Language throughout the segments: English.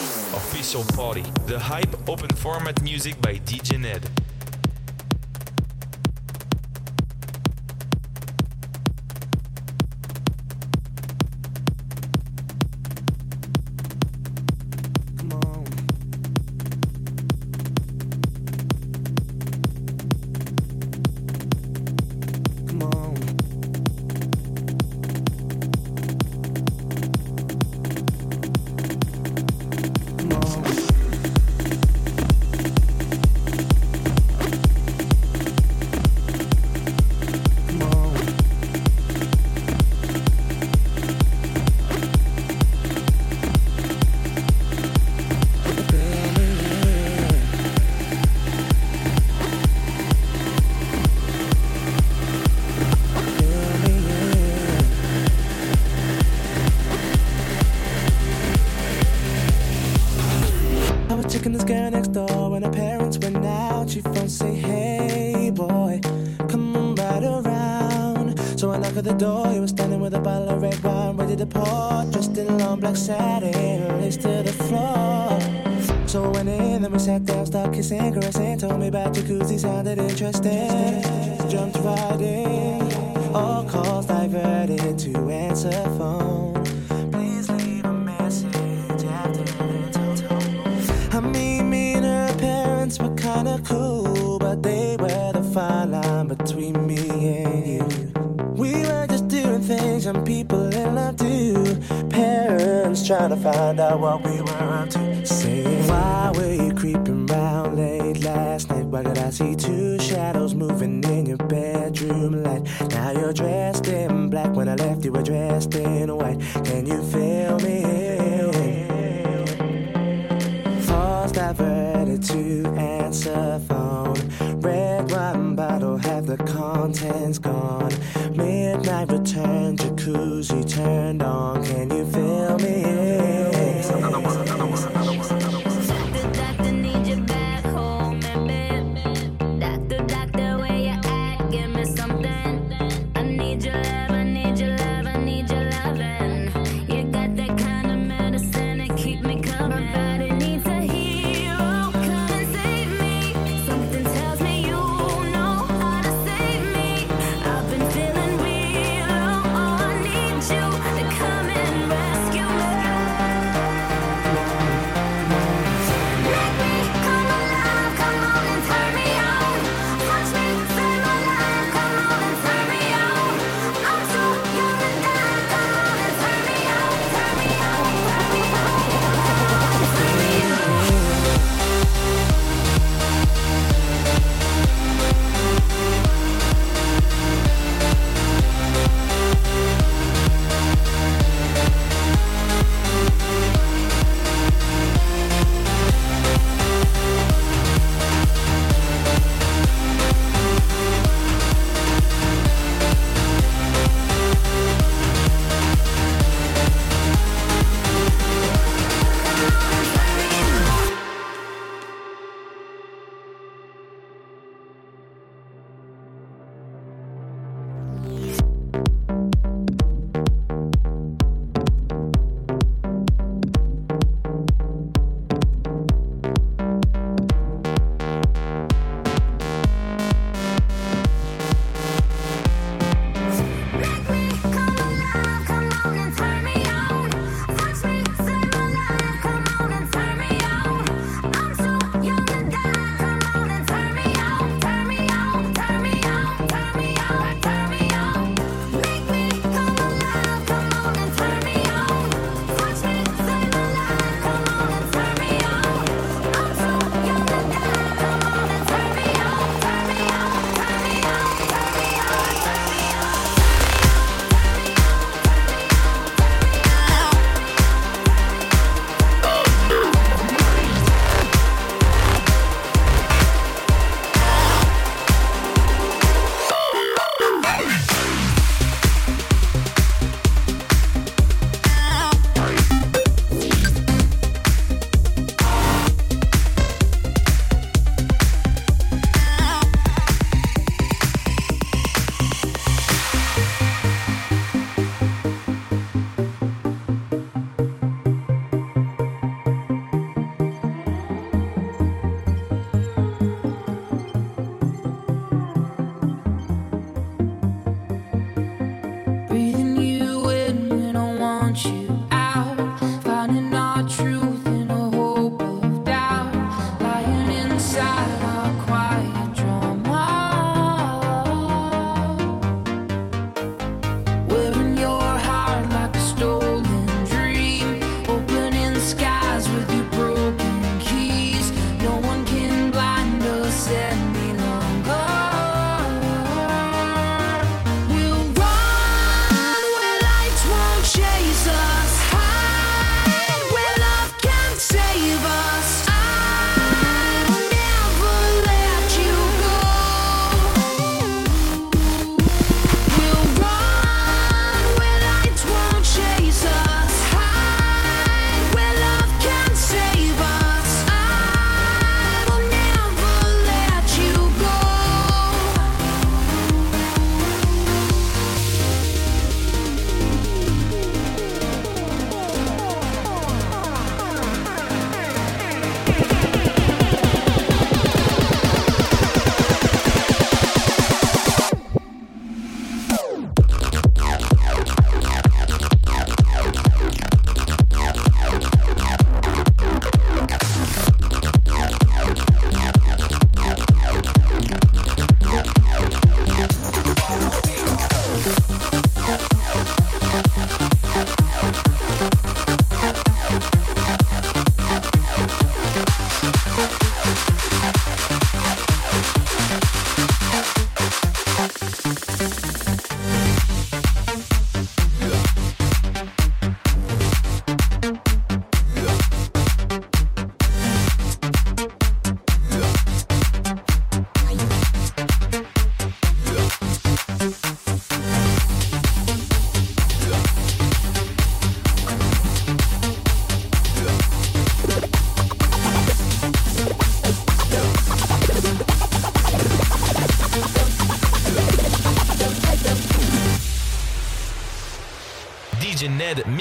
Official Party, the hype open format music by DJ Ned. the door, you were standing with a bottle of red wine ready to pour. Dressed in long black satin, lace to the floor. So I went in, then we sat down, started kissing, caressing. Told me about jacuzzi, sounded interesting. Jumped right in, all calls diverted to answer phone. Please leave a message after the tone. I mean, me and her parents were kinda cool, but they were the fine line between trying to find out what we were up to. Saying, why were you creeping round late last night? Why could I see two shadows moving in your bedroom light? Now you're dressed in black. When I left, you were dressed in white. Can you feel me? False diverted to answer phone. Red wine bottle, have the contents gone. I return, jacuzzi turned on. Can you feel me?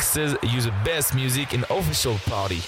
Mixes use the best music in official party.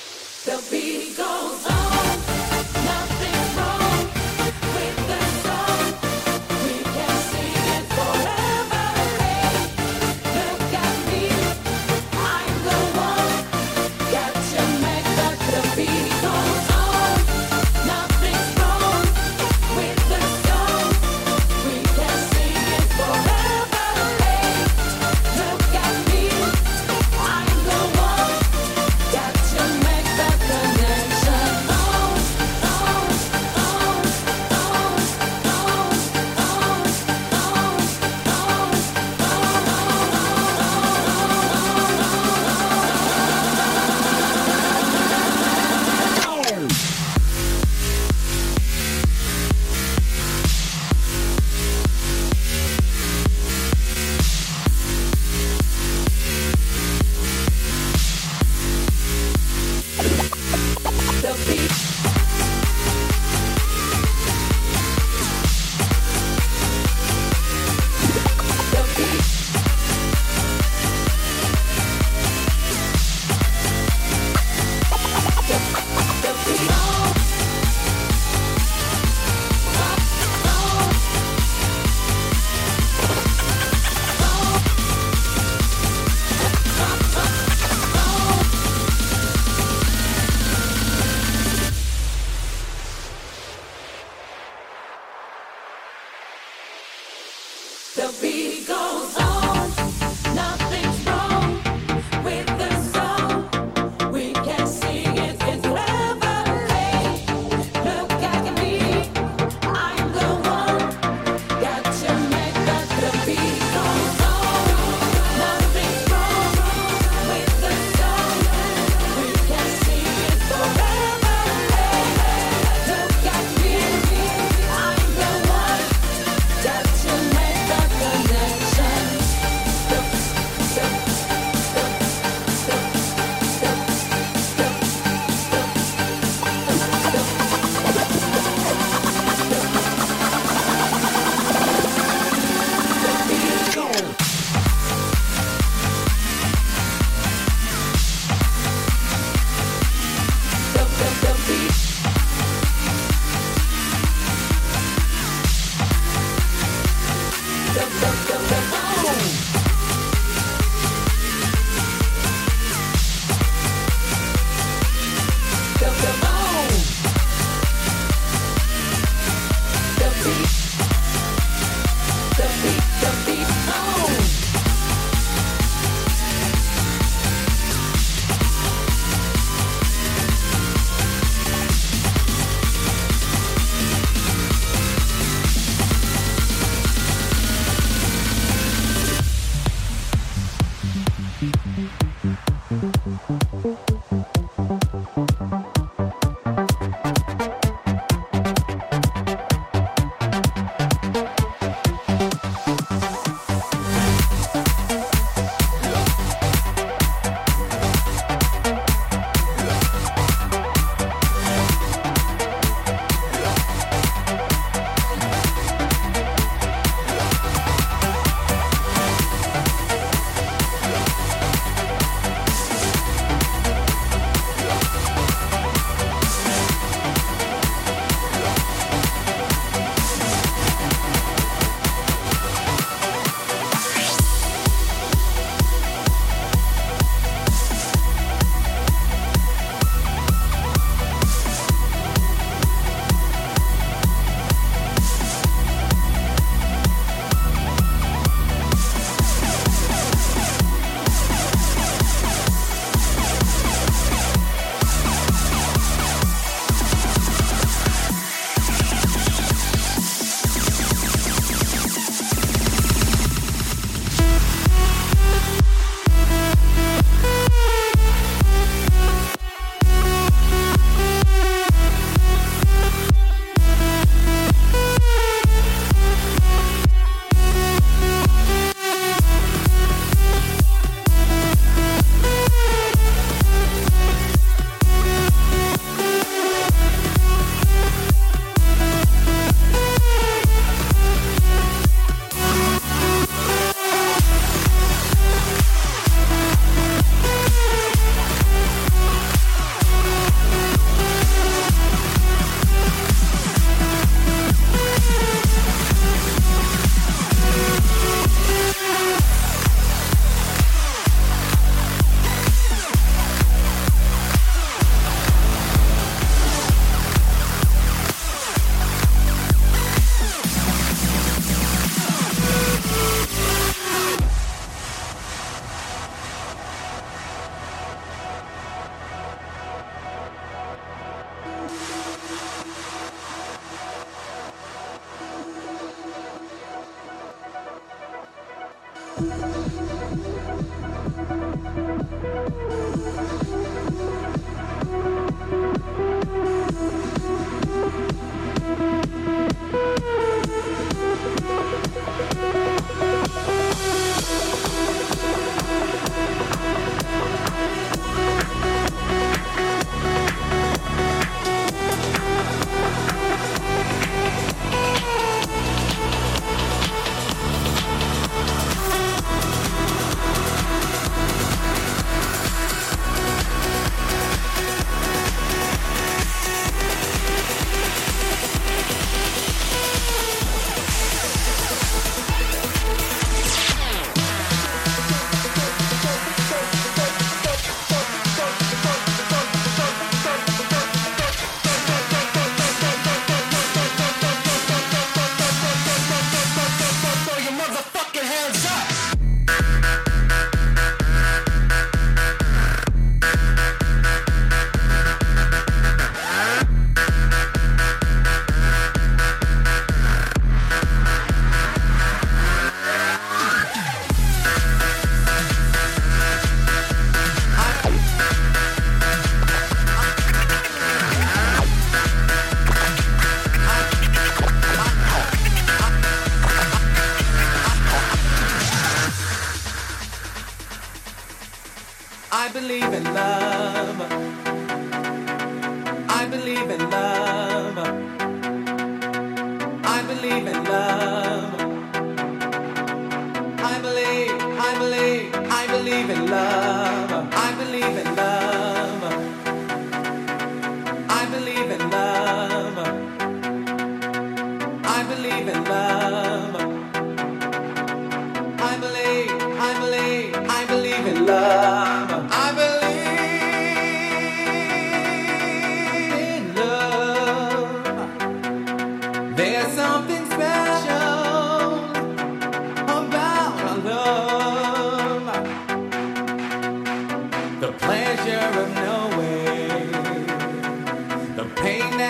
The beat. Mm-hmm.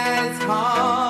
Pain that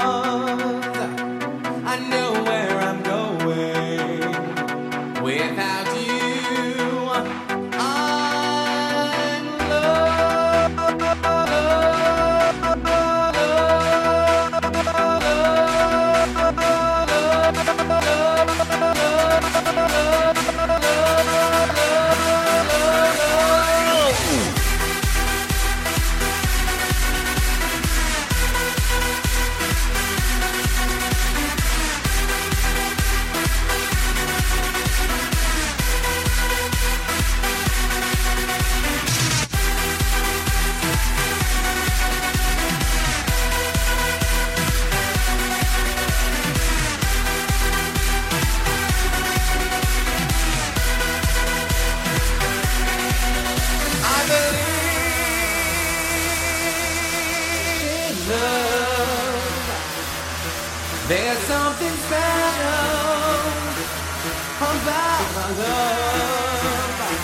love,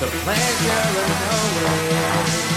the pleasure of knowing.